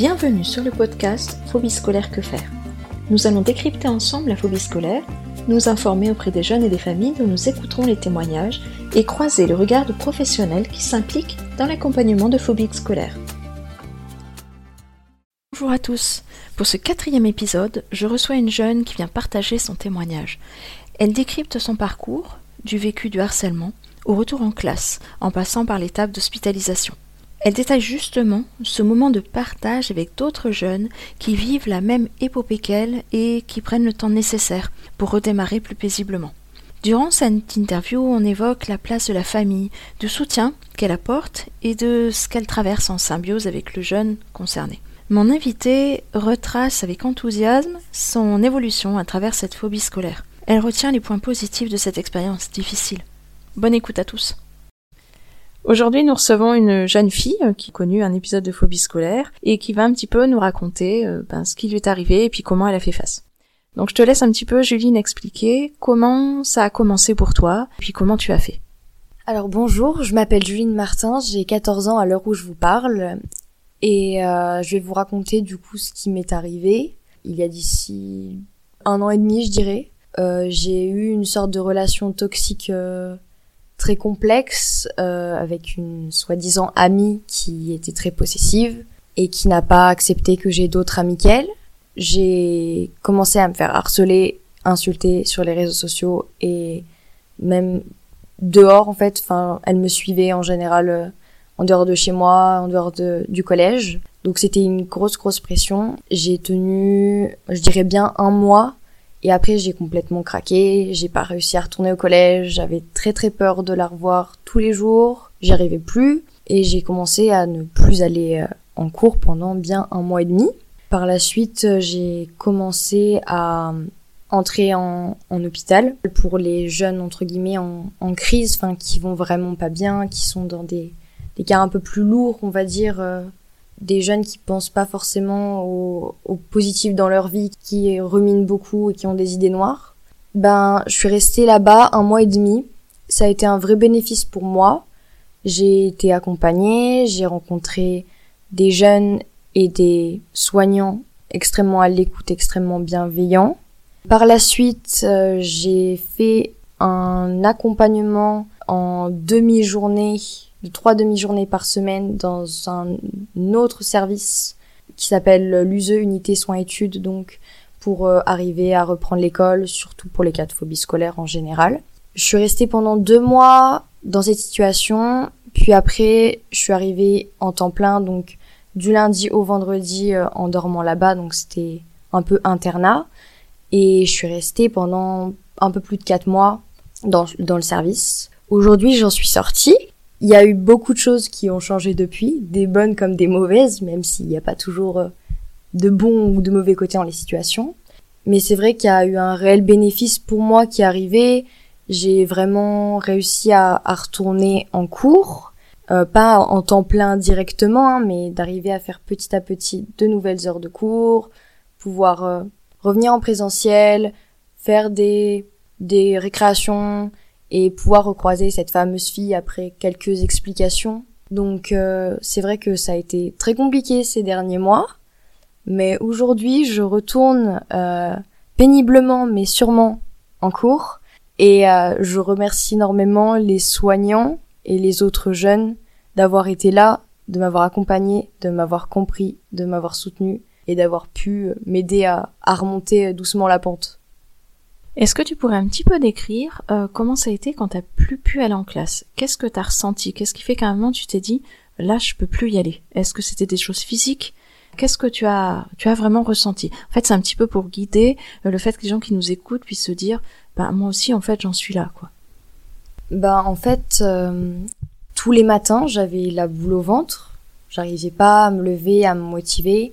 Bienvenue sur le podcast Phobie scolaire que faire. Nous allons décrypter ensemble la phobie scolaire, nous informer auprès des jeunes et des familles dont nous écouterons les témoignages et croiser le regard de professionnels qui s'impliquent dans l'accompagnement de phobies scolaires. Bonjour à tous. Pour ce quatrième épisode, je reçois une jeune qui vient partager son témoignage. Elle décrypte son parcours, du vécu du harcèlement, au retour en classe, en passant par l'étape d'hospitalisation. Elle détaille justement ce moment de partage avec d'autres jeunes qui vivent la même épopée qu'elle et qui prennent le temps nécessaire pour redémarrer plus paisiblement. Durant cette interview, on évoque la place de la famille, du soutien qu'elle apporte et de ce qu'elle traverse en symbiose avec le jeune concerné. Mon invité retrace avec enthousiasme son évolution à travers cette phobie scolaire. Elle retient les points positifs de cette expérience difficile. Bonne écoute à tous. Aujourd'hui, nous recevons une jeune fille euh, qui a connu un épisode de phobie scolaire et qui va un petit peu nous raconter euh, ben, ce qui lui est arrivé et puis comment elle a fait face. Donc je te laisse un petit peu, Juline, expliquer comment ça a commencé pour toi et puis comment tu as fait. Alors bonjour, je m'appelle Juline Martin, j'ai 14 ans à l'heure où je vous parle et euh, je vais vous raconter du coup ce qui m'est arrivé il y a d'ici un an et demi, je dirais. j'ai eu une sorte de relation toxique très complexe euh, avec une soi-disant amie qui était très possessive et qui n'a pas accepté que j'ai d'autres amis qu'elle. J'ai commencé à me faire harceler, insulter sur les réseaux sociaux et même dehors en fait. Enfin, elle me suivait en général euh, en dehors de chez moi, en dehors de, du collège. Donc c'était une grosse grosse pression. J'ai tenu, je dirais bien un mois et après, j'ai complètement craqué, j'ai pas réussi à retourner au collège, j'avais très très peur de la revoir tous les jours, j'y arrivais plus, et j'ai commencé à ne plus aller euh, en cours pendant bien un mois et demi. Par la suite, euh, j'ai commencé à entrer en, en, hôpital pour les jeunes entre guillemets en, crise, enfin qui vont vraiment pas bien, qui sont dans des, des cas un peu plus lourds, on va dire, euh, des jeunes qui pensent pas forcément au, positif dans leur vie, qui ruminent beaucoup et qui ont des idées noires. Ben, je suis restée là-bas un mois et demi. Ça a été un vrai bénéfice pour moi. J'ai été accompagnée, j'ai rencontré des jeunes et des soignants extrêmement à l'écoute, extrêmement bienveillants. Par la suite, euh, j'ai fait un accompagnement en demi-journée de trois demi-journées par semaine dans un autre service qui s'appelle l'USE Unité Soins Études, donc pour euh, arriver à reprendre l'école, surtout pour les cas de phobie scolaire en général. Je suis restée pendant deux mois dans cette situation, puis après je suis arrivée en temps plein, donc du lundi au vendredi euh, en dormant là-bas, donc c'était un peu internat, et je suis restée pendant un peu plus de quatre mois dans, dans le service. Aujourd'hui j'en suis sortie, il y a eu beaucoup de choses qui ont changé depuis, des bonnes comme des mauvaises, même s'il n'y a pas toujours euh, de bons ou de mauvais côtés dans les situations. Mais c'est vrai qu'il y a eu un réel bénéfice pour moi qui est arrivé. J'ai vraiment réussi à, retourner en cours, euh, pas en temps plein directement, hein, mais d'arriver à faire petit à petit de nouvelles heures de cours, pouvoir euh, revenir en présentiel, faire des des récréations, et pouvoir recroiser cette fameuse fille après quelques explications. Donc euh, c'est vrai que ça a été très compliqué ces derniers mois, mais aujourd'hui je retourne euh, péniblement mais sûrement en cours et euh, je remercie énormément les soignants et les autres jeunes d'avoir été là, de m'avoir accompagné, de m'avoir compris, de m'avoir soutenu et d'avoir pu m'aider à, à remonter doucement la pente. Est-ce que tu pourrais un petit peu décrire euh, comment ça a été quand t'as plus pu aller en classe? Qu'est-ce que t'as ressenti? Qu'est-ce qui fait qu'à un moment tu t'es dit là je peux plus y aller? Est-ce que c'était des choses physiques? Qu'est-ce que tu as tu as vraiment ressenti? En fait, c'est un petit peu pour guider euh, le fait que les gens qui nous écoutent puissent se dire bah moi aussi en fait j'en suis là quoi. Bah en fait euh, tous les matins j'avais la boule au ventre, j'arrivais pas à me lever, à me motiver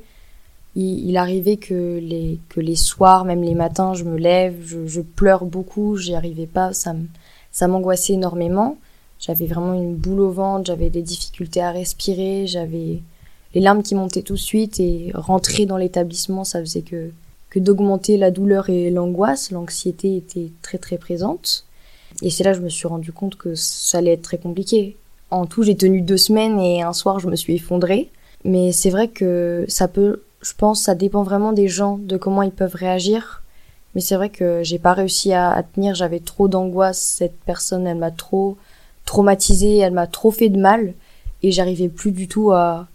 il, arrivait que les que les soirs, même les matins, je me lève, je, pleure beaucoup, j'y arrivais pas, ça m'angoissait énormément. J'avais vraiment une boule au ventre, j'avais des difficultés à respirer, j'avais les larmes qui montaient tout de suite et rentrer dans l'établissement, ça faisait que que d'augmenter la douleur et l'angoisse, l'anxiété était très très présente. Et c'est là que je me suis rendu compte que ça allait être très compliqué. En tout, j'ai tenu deux semaines et un soir, je me suis effondrée. Mais c'est vrai que ça peut, je pense, ça dépend vraiment des gens, de comment ils peuvent réagir. Mais c'est vrai que j'ai pas réussi à, tenir, j'avais trop d'angoisse. Cette personne, elle m'a trop traumatisée, elle m'a trop fait de mal. Et j'arrivais plus du tout à,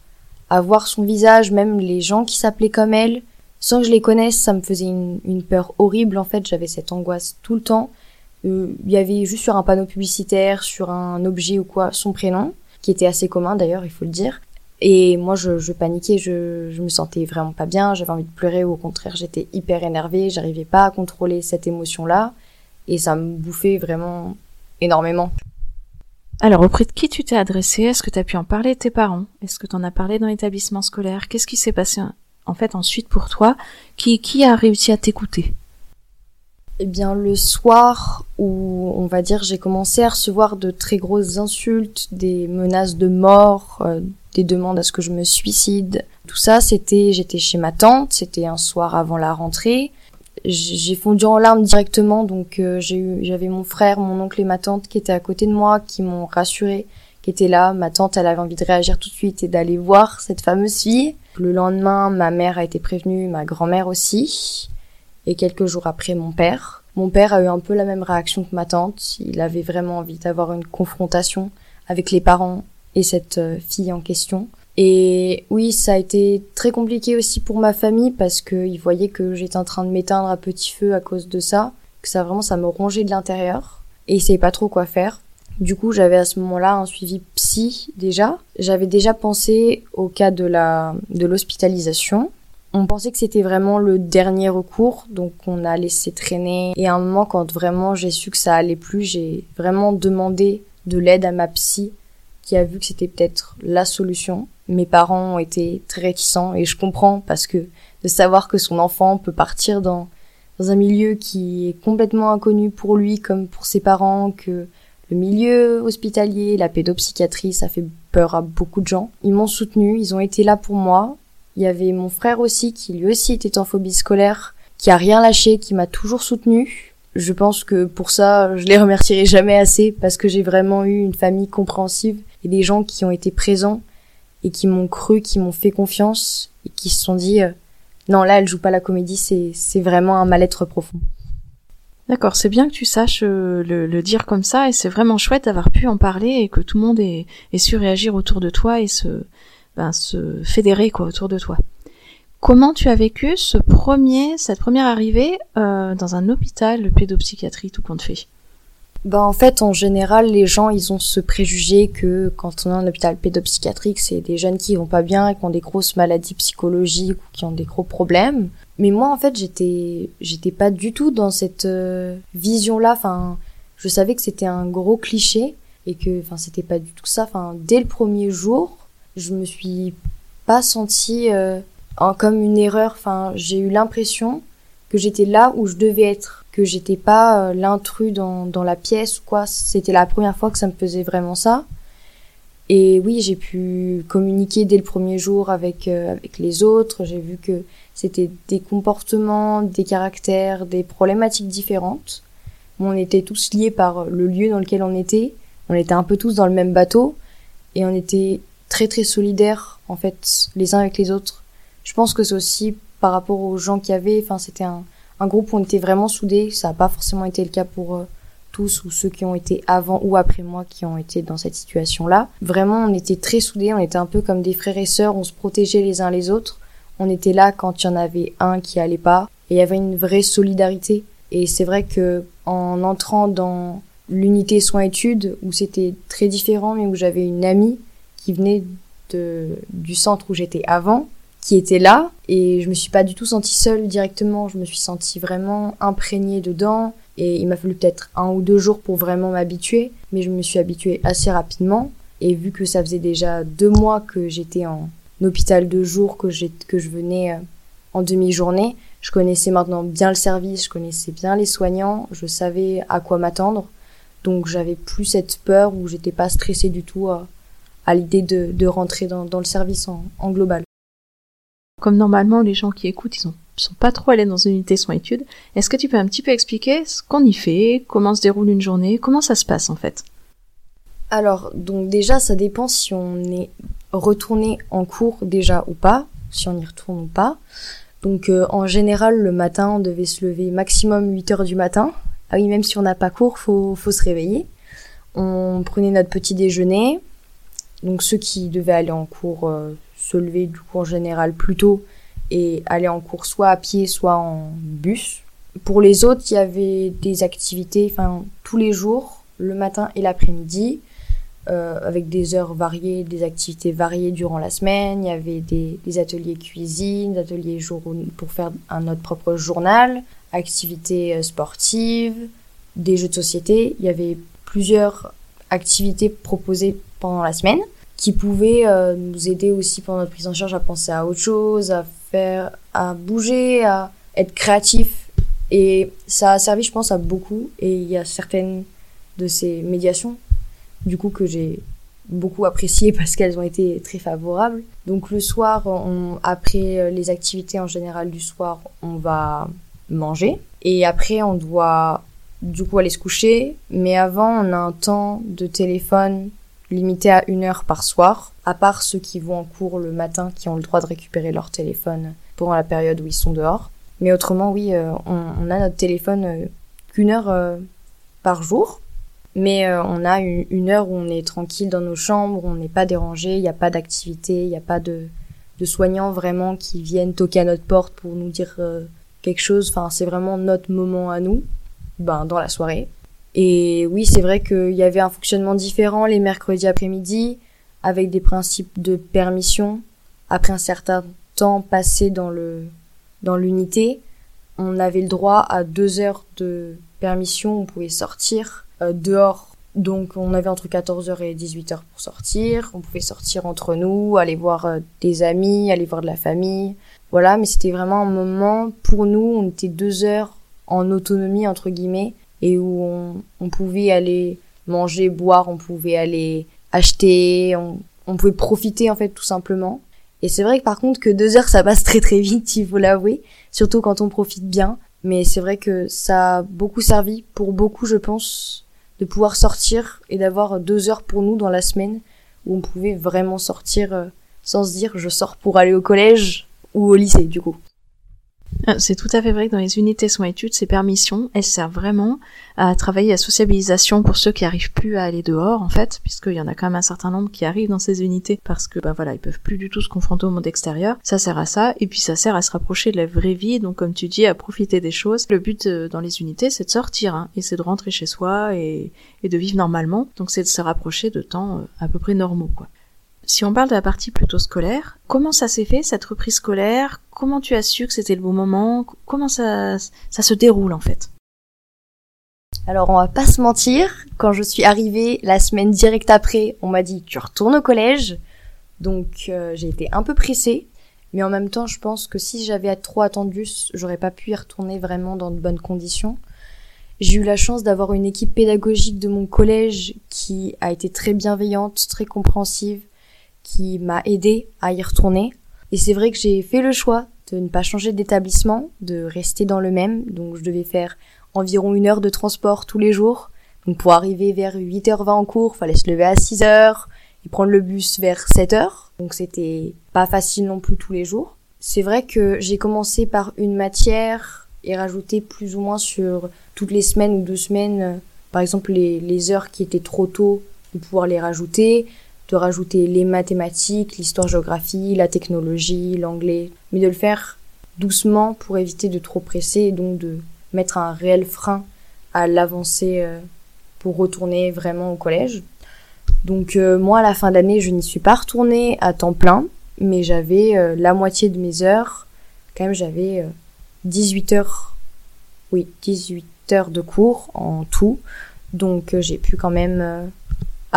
à voir son visage, même les gens qui s'appelaient comme elle. Sans que je les connaisse, ça me faisait une, une peur horrible. En fait, j'avais cette angoisse tout le temps. Euh, il y avait juste sur un panneau publicitaire, sur un objet ou quoi, son prénom, qui était assez commun d'ailleurs, il faut le dire. Et moi, je, paniquais, je, me sentais vraiment pas bien, j'avais envie de pleurer, au contraire, j'étais hyper énervée, j'arrivais pas à contrôler cette émotion-là, et ça me bouffait vraiment énormément. Alors, auprès de qui tu t'es adressé Est-ce que tu as pu en parler à tes parents? Est-ce que tu en as parlé dans l'établissement scolaire? Qu'est-ce qui s'est passé en fait ensuite pour toi? Qui a réussi à t'écouter? Eh bien, le soir où, on va dire, j'ai commencé à recevoir de très grosses insultes, des menaces de mort, euh, des demandes à ce que je me suicide, tout ça, c'était, j'étais chez ma tante, c'était un soir avant la rentrée. J'ai fondu en larmes directement, donc euh, j'avais mon frère, mon oncle et ma tante qui étaient à côté de moi, qui m'ont rassuré, qui étaient là. Ma tante, elle avait envie de réagir tout de suite et d'aller voir cette fameuse fille. Le lendemain, ma mère a été prévenue, ma grand-mère aussi, et quelques jours après, mon père. Mon père a eu un peu la même réaction que ma tante. Il avait vraiment envie d'avoir une confrontation avec les parents et cette euh, fille en question. Et oui, ça a été très compliqué aussi pour ma famille parce qu'ils voyaient que j'étais en train de m'éteindre à petit feu à cause de ça, que ça vraiment ça me rongeait de l'intérieur et ils savaient pas trop quoi faire. Du coup, j'avais à ce moment-là un suivi psy déjà. J'avais déjà pensé au cas de la de l'hospitalisation. On pensait que c'était vraiment le dernier recours, donc on a laissé traîner. Et à un moment, quand vraiment j'ai su que ça allait plus, j'ai vraiment demandé de l'aide à ma psy qui a vu que c'était peut-être la solution. Mes parents ont été très réticents et je comprends parce que de savoir que son enfant peut partir dans, dans un milieu qui est complètement inconnu pour lui comme pour ses parents, que le milieu hospitalier, la pédopsychiatrie, ça fait peur à beaucoup de gens. Ils m'ont soutenu, ils ont été là pour moi. Il y avait mon frère aussi qui lui aussi était en phobie scolaire, qui a rien lâché, qui m'a toujours soutenu je pense que pour ça, je les remercierai jamais assez parce que j'ai vraiment eu une famille compréhensive et des gens qui ont été présents et qui m'ont cru, qui m'ont fait confiance et qui se sont dit euh, non là elle joue pas la comédie, c'est c'est vraiment un mal-être profond. D'accord, c'est bien que tu saches euh, le, dire comme ça et c'est vraiment chouette d'avoir pu en parler et que tout le monde ait, ait su réagir autour de toi et se ben, se fédérer quoi autour de toi. Comment tu as vécu ce premier, cette première arrivée euh, dans un hôpital de pédopsychiatrie tout compte fait? Ben en fait, en général, les gens, ils ont ce préjugé que quand on est en hôpital pédopsychiatrique, c'est des jeunes qui vont pas bien, qui ont des grosses maladies psychologiques ou qui ont des gros problèmes. Mais moi, en fait, j'étais, j'étais pas du tout dans cette euh, vision-là. Enfin, je savais que c'était un gros cliché et que, enfin, c'était pas du tout ça. Enfin, dès le premier jour, je me suis pas sentie euh, comme une erreur. Enfin, j'ai eu l'impression que j'étais là où je devais être, que j'étais pas euh, l'intrus dans, dans la pièce ou quoi. C'était la première fois que ça me faisait vraiment ça. Et oui, j'ai pu communiquer dès le premier jour avec euh, avec les autres. J'ai vu que c'était des comportements, des caractères, des problématiques différentes. On était tous liés par le lieu dans lequel on était. On était un peu tous dans le même bateau et on était très très solidaires en fait les uns avec les autres je pense que c'est aussi par rapport aux gens qui avaient, enfin c'était un, un groupe où on était vraiment soudés. Ça n'a pas forcément été le cas pour euh, tous ou ceux qui ont été avant ou après moi qui ont été dans cette situation-là. Vraiment, on était très soudés, on était un peu comme des frères et sœurs, on se protégeait les uns les autres. On était là quand il y en avait un qui allait pas et il y avait une vraie solidarité. Et c'est vrai que en entrant dans l'unité soins-études où c'était très différent mais où j'avais une amie qui venait de, du centre où j'étais avant, qui était là et je me suis pas du tout sentie seule directement. Je me suis sentie vraiment imprégnée dedans et il m'a fallu peut-être un ou deux jours pour vraiment m'habituer, mais je me suis habituée assez rapidement. Et vu que ça faisait déjà deux mois que j'étais en hôpital de jour, que, que je venais euh, en demi-journée, je connaissais maintenant bien le service, je connaissais bien les soignants, je savais à quoi m'attendre. Donc j'avais plus cette peur où j'étais pas stressée du tout à, à l'idée de, de rentrer dans, dans le service en, en global comme normalement les gens qui écoutent, ils sont, sont pas trop allés dans une unité soins études, est-ce que tu peux un petit peu expliquer ce qu'on y fait, comment se déroule une journée, comment ça se passe en fait? Alors, donc déjà, ça dépend si on est retourner en cours déjà ou pas, si on y retourne ou pas. Donc euh, en général, le matin, on devait se lever maximum 8 heures du matin. Ah oui, même si on n'a pas cours, faut, faut se réveiller. On prenait notre petit déjeuner. Donc ceux qui devaient aller en cours euh, se levaient du coup en général plus tôt et aller en cours soit à pied, soit en bus. Pour les autres, il y avait des activités, enfin tous les jours, le matin et l'après-midi. Euh, avec des heures variées, des activités variées durant la semaine. Il y avait des, ateliers cuisine, des ateliers pour faire un notre propre journal, activités euh, sportives, des jeux de société. Il y avait plusieurs activités proposées pendant la semaine qui pouvaient euh, nous aider aussi pendant notre prise en charge à penser à autre chose, à faire, à bouger, à être créatif. Et ça a servi, je pense, à beaucoup. Et il y a certaines de ces médiations du coup que j'ai beaucoup apprécié parce qu'elles ont été très favorables. Donc le soir, après les activités en général du soir, on va manger et après on doit du coup aller se coucher. Mais avant, on a un temps de téléphone limité à une heure par soir, à part ceux qui vont en cours le matin qui ont le droit de récupérer leur téléphone pendant la période où ils sont dehors. Mais autrement, oui, euh, on, a notre téléphone euh, qu'une heure euh, par jour. Mais on a une, heure où on est tranquille dans nos chambres, on n'est pas dérangé, il n'y a pas d'activité, il n'y a pas de, de soignants vraiment qui viennent toquer à notre porte pour nous dire quelque chose. Enfin, c'est vraiment notre moment à nous, ben, dans la soirée. Et oui, c'est vrai qu'il y avait un fonctionnement différent les mercredis après-midi, avec des principes de permission. Après un certain temps passé dans le dans l'unité, on avait le droit à deux heures de permission, on pouvait sortir euh, dehors. Donc on avait entre 14h et 18h pour sortir. On pouvait sortir entre nous, aller voir euh, des amis, aller voir de la famille. Voilà, mais c'était vraiment un moment pour nous, on était deux heures en autonomie entre guillemets et où on, on pouvait aller manger, boire, on pouvait aller acheter, on, on pouvait profiter en fait tout simplement. Et c'est vrai que par contre que deux heures ça passe très très vite, il faut l'avouer, surtout quand on profite bien. Mais c'est vrai que ça a beaucoup servi pour beaucoup, je pense, de pouvoir sortir et d'avoir deux heures pour nous dans la semaine où on pouvait vraiment sortir euh, sans se dire je sors pour aller au collège ou au lycée du coup. Ah, c'est tout à fait vrai que dans les unités soins études, ces permissions, elles servent vraiment à travailler la sociabilisation pour ceux qui arrivent plus à aller dehors, en fait, puisqu'il y en a quand même un certain nombre qui arrivent dans ces unités parce que, ben voilà, ils peuvent plus du tout se confronter au monde extérieur. Ça sert à ça, et puis ça sert à se rapprocher de la vraie vie, donc comme tu dis, à profiter des choses. Le but euh, dans les unités, c'est de sortir, hein, et c'est de rentrer chez soi et, de vivre normalement. Donc c'est de se rapprocher de temps euh, à peu près normaux, quoi. Si on parle de la partie plutôt scolaire, comment ça s'est fait cette reprise scolaire? Comment tu as su que c'était le bon moment? Comment ça, ça se déroule en fait? Alors on va pas se mentir, quand je suis arrivée la semaine directe après, on m'a dit tu retournes au collège. Donc euh, j'ai été un peu pressée, mais en même temps je pense que si j'avais trop attendu, j'aurais pas pu y retourner vraiment dans de bonnes conditions. J'ai eu la chance d'avoir une équipe pédagogique de mon collège qui a été très bienveillante, très compréhensive, qui m'a aidé à y retourner. Et c'est vrai que j'ai fait le choix de ne pas changer d'établissement, de rester dans le même. Donc je devais faire environ une heure de transport tous les jours. Donc pour arriver vers 8h20 en cours, fallait se lever à 6h et prendre le bus vers 7h. Donc c'était pas facile non plus tous les jours. C'est vrai que j'ai commencé par une matière et rajouté plus ou moins sur toutes les semaines ou deux semaines, par exemple les, les heures qui étaient trop tôt, de pouvoir les rajouter de rajouter les mathématiques, l'histoire-géographie, la technologie, l'anglais, mais de le faire doucement pour éviter de trop presser et donc de mettre un réel frein à l'avancée euh, pour retourner vraiment au collège. Donc euh, moi à la fin d'année je n'y suis pas retournée à temps plein, mais j'avais euh, la moitié de mes heures, quand même j'avais 18 heures, oui 18 heures de cours en tout, donc j'ai pu quand même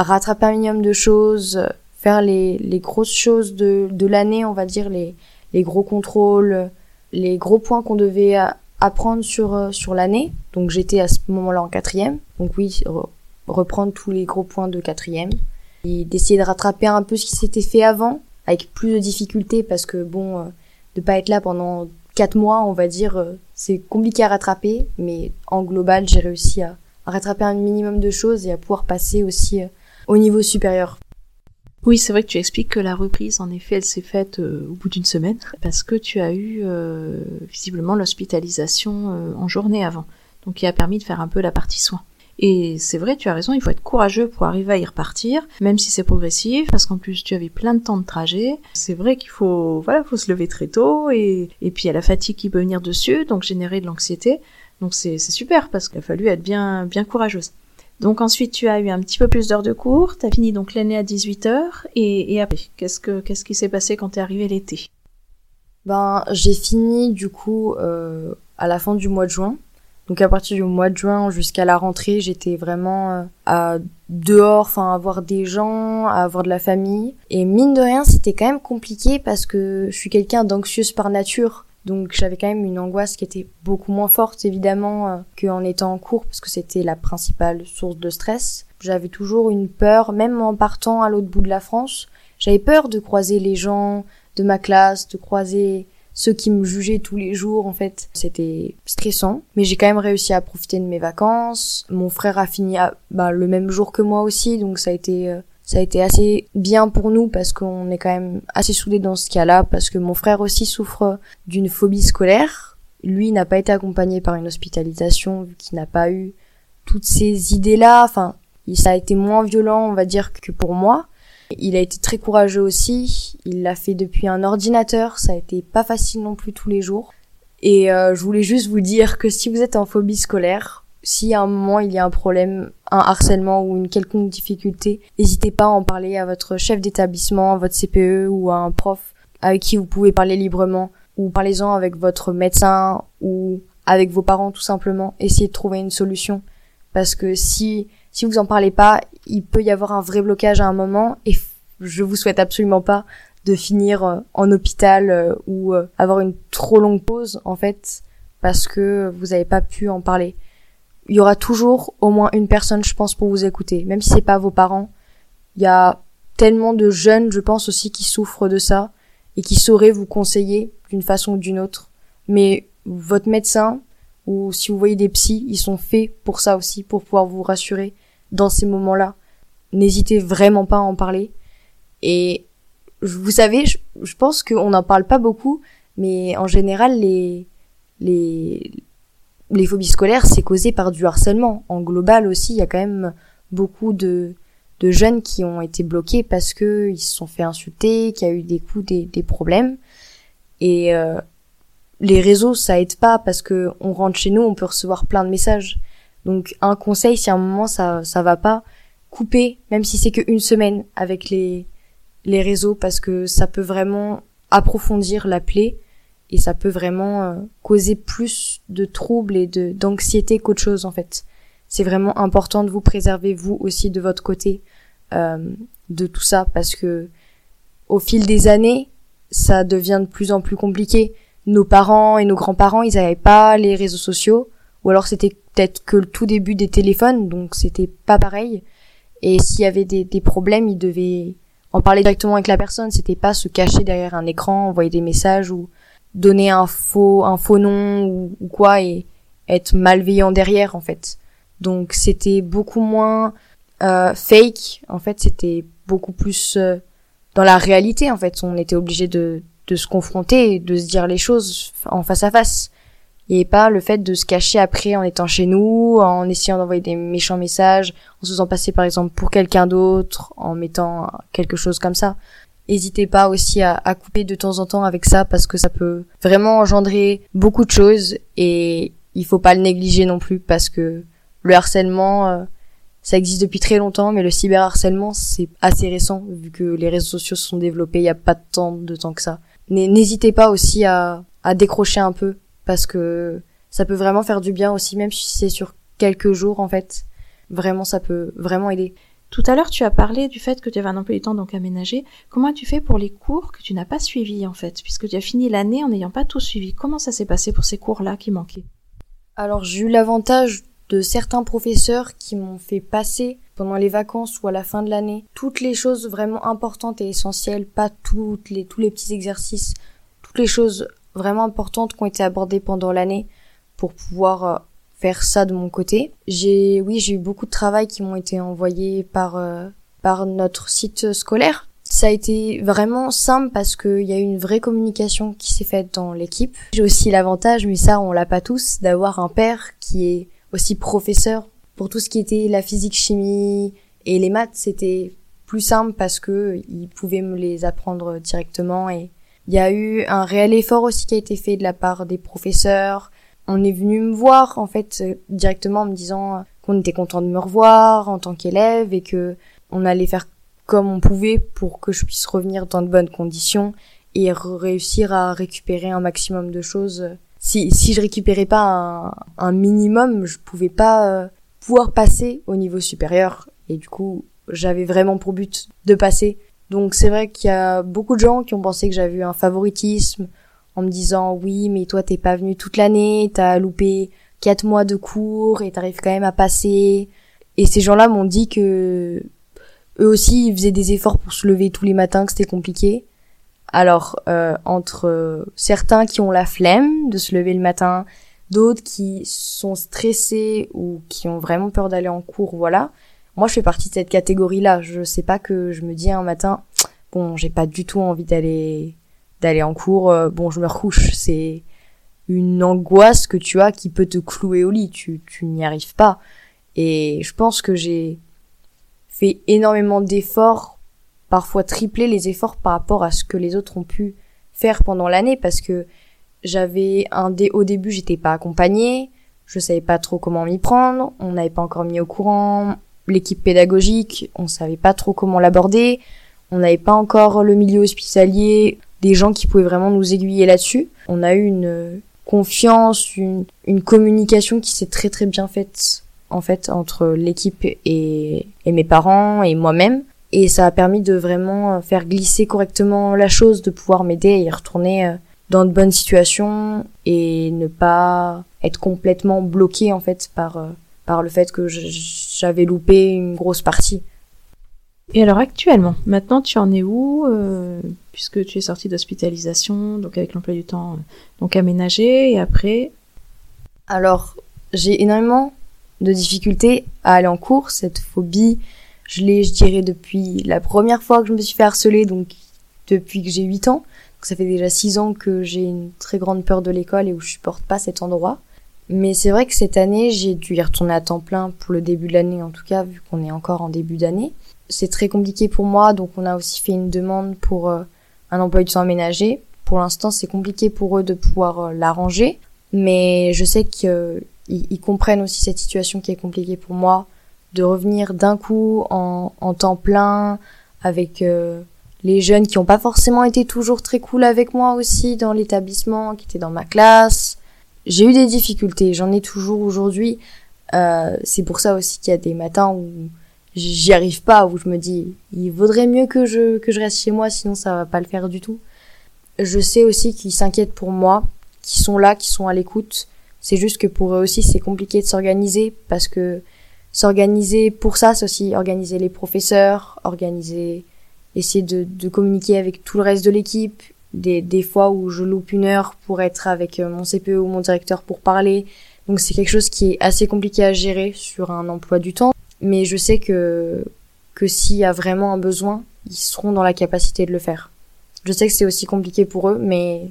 rattraper un minimum de choses, faire les, les grosses choses de, de l'année, on va dire, les, les gros contrôles, les gros points qu'on devait apprendre sur, euh, sur l'année. Donc j'étais à ce moment-là en quatrième. Donc oui, reprendre tous les gros points de quatrième. Et d'essayer de rattraper un peu ce qui s'était fait avant, avec plus de difficultés, parce que bon, euh, de pas être là pendant quatre mois, on va dire, euh, c'est compliqué à rattraper, mais en global, j'ai réussi à, à rattraper un minimum de choses et à pouvoir passer aussi au niveau supérieur. Oui, c'est vrai que tu expliques que la reprise, en effet, elle s'est faite euh, au bout d'une semaine, parce que tu as eu euh, visiblement l'hospitalisation euh, en journée avant, donc qui a permis de faire un peu la partie soins. Et c'est vrai, tu as raison, il faut être courageux pour arriver à y repartir, même si c'est progressif, parce qu'en plus tu avais plein de temps de trajet. C'est vrai qu'il faut, voilà, faut se lever très tôt, et, et puis il y a la fatigue qui peut venir dessus, donc générer de l'anxiété. Donc c'est super, parce qu'il a fallu être bien, bien courageuse. Donc ensuite, tu as eu un petit peu plus d'heures de cours, tu as fini donc l'année à 18h, et, et après, qu'est-ce, que, qu'est-ce qui s'est passé quand tu es arrivé l'été? Ben, j'ai fini du coup euh, à la fin du mois de juin. Donc à partir du mois de juin jusqu'à la rentrée, j'étais vraiment euh, à dehors, enfin à voir des gens, à avoir de la famille. Et mine de rien, c'était quand même compliqué parce que je suis quelqu'un d'anxieuse par nature. Donc j'avais quand même une angoisse qui était beaucoup moins forte évidemment euh, qu'en étant en cours parce que c'était la principale source de stress. J'avais toujours une peur, même en partant à l'autre bout de la France, j'avais peur de croiser les gens de ma classe, de croiser ceux qui me jugeaient tous les jours en fait. C'était stressant, mais j'ai quand même réussi à profiter de mes vacances. Mon frère a fini bah, le même jour que moi aussi, donc ça a été euh, ça a été assez bien pour nous parce qu'on est quand même assez soudés dans ce cas-là parce que mon frère aussi souffre d'une phobie scolaire. Lui n'a pas été accompagné par une hospitalisation vu qu'il n'a pas eu toutes ces idées-là. Enfin, ça a été moins violent, on va dire, que pour moi. Il a été très courageux aussi. Il l'a fait depuis un ordinateur. Ça a été pas facile non plus tous les jours. Et euh, je voulais juste vous dire que si vous êtes en phobie scolaire, si à un moment il y a un problème, un harcèlement ou une quelconque difficulté, n'hésitez pas à en parler à votre chef d'établissement, à votre CPE ou à un prof avec qui vous pouvez parler librement ou parlez-en avec votre médecin ou avec vos parents tout simplement. Essayez de trouver une solution parce que si si vous en parlez pas, il peut y avoir un vrai blocage à un moment et je vous souhaite absolument pas de finir euh, en hôpital euh, ou euh, avoir une trop longue pause en fait parce que vous n'avez pas pu en parler il y aura toujours au moins une personne, je pense, pour vous écouter, même si c'est pas vos parents. Il y a tellement de jeunes, je pense aussi, qui souffrent de ça et qui sauraient vous conseiller d'une façon ou d'une autre. Mais votre médecin ou si vous voyez des psys, ils sont faits pour ça aussi, pour pouvoir vous rassurer dans ces moments-là. N'hésitez vraiment pas à en parler. Et vous savez, je, pense qu'on n'en parle pas beaucoup, mais en général, les, les, les phobies scolaires, c'est causé par du harcèlement. En global aussi, il y a quand même beaucoup de, de jeunes qui ont été bloqués parce que ils se sont fait insulter, qu'il y a eu des coups, des, des problèmes. Et euh, les réseaux, ça aide pas parce que on rentre chez nous, on peut recevoir plein de messages. Donc un conseil, si à un moment ça ça va pas, couper, même si c'est qu'une semaine avec les les réseaux parce que ça peut vraiment approfondir la plaie et ça peut vraiment euh, causer plus de troubles et de d'anxiété qu'autre chose en fait. C'est vraiment important de vous préserver vous aussi de votre côté euh, de tout ça parce que au fil des années, ça devient de plus en plus compliqué. Nos parents et nos grands-parents, ils n'avaient pas les réseaux sociaux ou alors c'était peut-être que le tout début des téléphones, donc c'était pas pareil. Et s'il y avait des, des problèmes, ils devaient en parler directement avec la personne. C'était pas se cacher derrière un écran, envoyer des messages ou donner un faux un faux nom ou, quoi et être malveillant derrière en fait. Donc c'était beaucoup moins euh, fake en fait, c'était beaucoup plus euh, dans la réalité en fait. On était obligé de de se confronter, de se dire les choses en face à face. Et pas le fait de se cacher après en étant chez nous, en essayant d'envoyer des méchants messages, en se faisant passer par exemple pour quelqu'un d'autre, en mettant quelque chose comme ça. N'hésitez pas aussi à, à, couper de temps en temps avec ça parce que ça peut vraiment engendrer beaucoup de choses et il faut pas le négliger non plus parce que le harcèlement euh, ça existe depuis très longtemps mais le cyberharcèlement c'est assez récent vu que les réseaux sociaux se sont développés il y a pas tant de temps que ça. N'hésitez pas aussi à, à décrocher un peu parce que ça peut vraiment faire du bien aussi même si c'est sur quelques jours en fait. Vraiment ça peut vraiment aider. Tout à l'heure, tu as parlé du fait que tu avais un emploi du temps donc aménagé. Comment as-tu fait pour les cours que tu n'as pas suivis en fait, puisque tu as fini l'année en n'ayant pas tout suivi? Comment ça s'est passé pour ces cours-là qui manquaient? Alors j'ai eu l'avantage de certains professeurs qui m'ont fait passer pendant les vacances ou à la fin de l'année toutes les choses vraiment importantes et essentielles, pas toutes les tous les petits exercices, toutes les choses vraiment importantes qui ont été abordées pendant l'année pour pouvoir euh, faire ça de mon côté. J'ai, oui, j'ai eu beaucoup de travail qui m'ont été envoyés par euh, par notre site scolaire. Ça a été vraiment simple parce qu'il y a eu une vraie communication qui s'est faite dans l'équipe. J'ai aussi l'avantage, mais ça on l'a pas tous, d'avoir un père qui est aussi professeur pour tout ce qui était la physique, chimie et les maths. C'était plus simple parce que il pouvait me les apprendre directement et il y a eu un réel effort aussi qui a été fait de la part des professeurs. On est venu me voir en fait directement en me disant qu'on était content de me revoir en tant qu'élève et que on allait faire comme on pouvait pour que je puisse revenir dans de bonnes conditions et réussir à récupérer un maximum de choses. Si, si je récupérais pas un, un minimum, je pouvais pas euh, pouvoir passer au niveau supérieur. Et du coup, j'avais vraiment pour but de passer. Donc c'est vrai qu'il y a beaucoup de gens qui ont pensé que j'avais eu un favoritisme en me disant oui mais toi t'es pas venu toute l'année, t'as loupé quatre mois de cours et t'arrives quand même à passer. Et ces gens-là m'ont dit que eux aussi, ils faisaient des efforts pour se lever tous les matins, que c'était compliqué. Alors, euh, entre euh, certains qui ont la flemme de se lever le matin, d'autres qui sont stressés ou qui ont vraiment peur d'aller en cours, voilà. Moi, je fais partie de cette catégorie-là. Je sais pas que je me dis un matin, bon, j'ai pas du tout envie d'aller d'aller en cours. Euh, bon, je me recouche. C'est une angoisse que tu as qui peut te clouer au lit. Tu tu n'y arrives pas. Et je pense que j'ai fait énormément d'efforts, parfois tripler les efforts par rapport à ce que les autres ont pu faire pendant l'année parce que j'avais un dé au début j'étais pas accompagnée, je savais pas trop comment m'y prendre, on n'avait pas encore mis au courant l'équipe pédagogique, on savait pas trop comment l'aborder, on n'avait pas encore le milieu hospitalier, des gens qui pouvaient vraiment nous aiguiller là-dessus. On a eu une confiance, une, communication qui s'est très très bien faite en fait entre l'équipe et, mes parents et moi-même et ça a permis de vraiment faire glisser correctement la chose, de pouvoir m'aider à y retourner euh, dans de bonnes situations et ne pas être complètement bloqué en fait par euh, par le fait que j'avais loupé une grosse partie. Et alors actuellement, maintenant tu en es où euh, puisque tu es sortie d'hospitalisation, donc avec l'emploi du temps donc aménagé et après? Alors, j'ai énormément de difficulté à aller en cours. Cette phobie, je l'ai, je dirais, depuis la première fois que je me suis fait harceler, donc depuis que j'ai 8 ans. Donc ça fait déjà 6 ans que j'ai une très grande peur de l'école et où je supporte pas cet endroit. Mais c'est vrai que cette année, j'ai dû y retourner à temps plein pour le début de l'année, en tout cas, vu qu'on est encore en début d'année. C'est très compliqué pour moi, donc on a aussi fait une demande pour euh, un emploi du temps aménagé. Pour l'instant, c'est compliqué pour eux de pouvoir euh, l'arranger, mais je sais que ils, comprennent aussi cette situation qui est compliquée pour moi, de revenir d'un coup en, temps plein avec euh, les jeunes qui n'ont pas forcément été toujours très cool avec moi aussi dans l'établissement, qui étaient dans ma classe. J'ai eu des difficultés, j'en ai toujours aujourd'hui. Euh, c'est pour ça aussi qu'il y a des matins où j'y arrive pas, où je me dis il vaudrait mieux que je que je reste chez moi, sinon ça va pas le faire du tout. Je sais aussi qu'ils s'inquiètent pour moi, qu'ils sont là, qu'ils sont à l'écoute, c'est juste que pour eux aussi, c'est compliqué de s'organiser parce que s'organiser pour ça, c'est aussi organiser les professeurs, organiser, essayer de, de communiquer avec tout le reste de l'équipe. Des, des fois où je loupe une heure pour être avec euh, mon CPE ou mon directeur pour parler. Donc c'est quelque chose qui est assez compliqué à gérer sur un emploi du temps. Mais je sais que, que s'il y a vraiment un besoin, ils seront dans la capacité de le faire. Je sais que c'est aussi compliqué pour eux, mais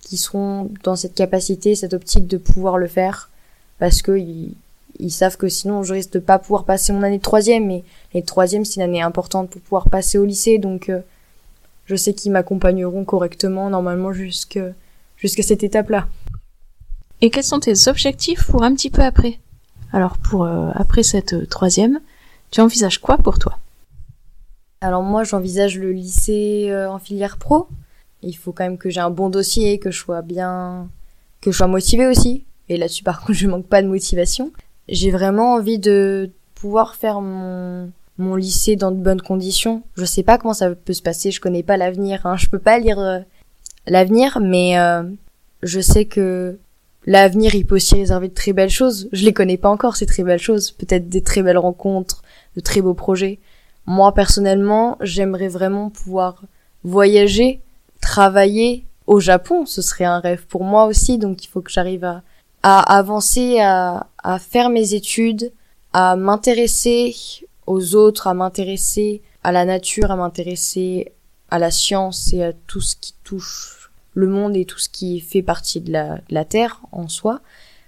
qui seront dans cette capacité, cette optique de pouvoir le faire, parce que ils, savent que sinon je risque de pas pouvoir passer mon année de troisième, mais les troisième c'est une année importante pour pouvoir passer au lycée, donc euh, je sais qu'ils m'accompagneront correctement normalement jusque jusqu'à cette étape-là. Et quels sont tes objectifs pour un petit peu après? Alors pour euh, après cette euh, troisième, tu envisages quoi pour toi? Alors moi j'envisage le lycée en filière pro, il faut quand même que j'ai un bon dossier, que je sois bien, que je sois motivée aussi. Et là-dessus, par contre, je manque pas de motivation. J'ai vraiment envie de pouvoir faire mon, mon lycée dans de bonnes conditions. Je sais pas comment ça peut se passer, je connais pas l'avenir, hein. je peux pas lire euh, l'avenir, mais euh, je sais que l'avenir il peut aussi réserver de très belles choses. Je les connais pas encore ces très belles choses, peut-être des très belles rencontres, de très beaux projets. Moi personnellement, j'aimerais vraiment pouvoir voyager travailler au Japon, ce serait un rêve pour moi aussi, donc il faut que j'arrive à, à avancer, à, à faire mes études, à m'intéresser aux autres, à m'intéresser à la nature, à m'intéresser à la science et à tout ce qui touche le monde et tout ce qui fait partie de la, Terre en soi.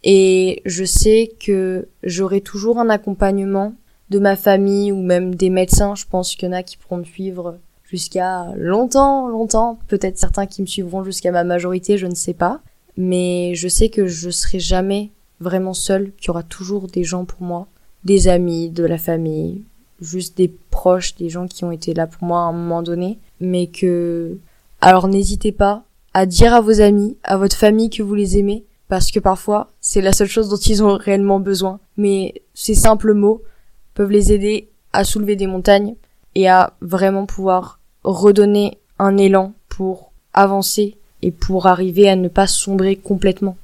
Et je sais que j'aurai toujours un accompagnement de ma famille ou même des médecins. Je pense qu'il y en a qui pourront me suivre jusqu'à longtemps, longtemps. Peut-être certains qui me suivront jusqu'à ma majorité, je ne sais pas. Mais je sais que je serai jamais vraiment seule, qu'il y aura toujours des gens pour moi, des amis, de la famille, juste des proches, des gens qui ont été là pour moi à un moment donné. Mais que, alors n'hésitez pas à dire à vos amis, à votre famille que vous les aimez, parce que parfois, c'est la seule chose dont ils ont réellement besoin. Mais ces simples mots peuvent les aider à soulever des montagnes et à vraiment pouvoir redonner un élan pour avancer et pour arriver à ne pas sombrer complètement.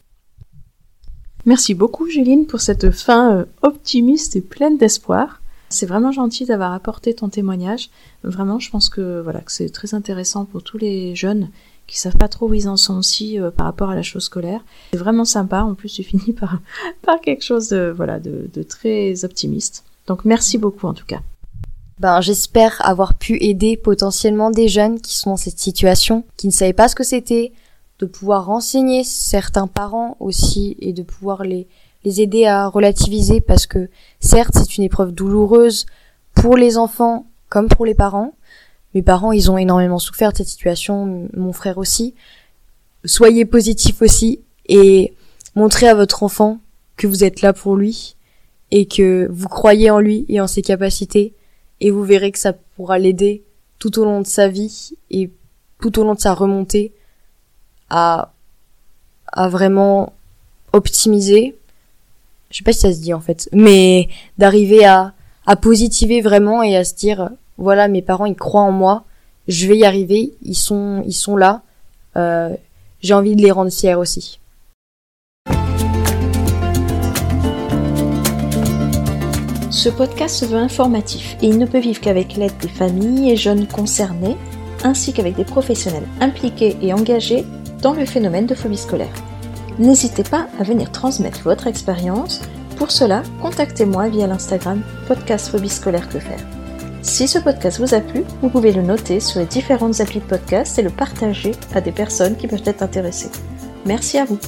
Merci beaucoup Juline pour cette fin euh, optimiste et pleine d'espoir. C'est vraiment gentil d'avoir apporté ton témoignage. Vraiment, je pense que voilà que c'est très intéressant pour tous les jeunes qui savent pas trop où ils en sont aussi euh, par rapport à la chose scolaire. C'est vraiment sympa. En plus, tu finis par par quelque chose de voilà de, très optimiste. Donc merci beaucoup en tout cas. Ben, j'espère avoir pu aider potentiellement des jeunes qui sont dans cette situation, qui ne savaient pas ce que c'était, de pouvoir renseigner certains parents aussi et de pouvoir les, les aider à relativiser parce que certes c'est une épreuve douloureuse pour les enfants comme pour les parents. Mes parents ils ont énormément souffert de cette situation, mon frère aussi. Soyez positif aussi et montrez à votre enfant que vous êtes là pour lui et que vous croyez en lui et en ses capacités et vous verrez que ça pourra l'aider tout au long de sa vie et tout au long de sa remontée à, à vraiment optimiser. Je sais pas si ça se dit en fait, mais d'arriver à, à positiver vraiment et à se dire voilà mes parents ils croient en moi, je vais y arriver, ils sont là, euh, j'ai envie de les rendre fiers aussi. Ce podcast se veut informatif et il ne peut vivre qu'avec l'aide des familles et jeunes concernés, ainsi qu'avec des professionnels impliqués et engagés dans le phénomène de phobie scolaire. N'hésitez pas à venir transmettre votre expérience. Pour cela, contactez-moi via l'Instagram podcast phobie scolaire que faire. Si ce podcast vous a plu, vous pouvez le noter sur les différentes applis de podcast et le partager à des personnes qui peuvent être intéressées. Merci à vous.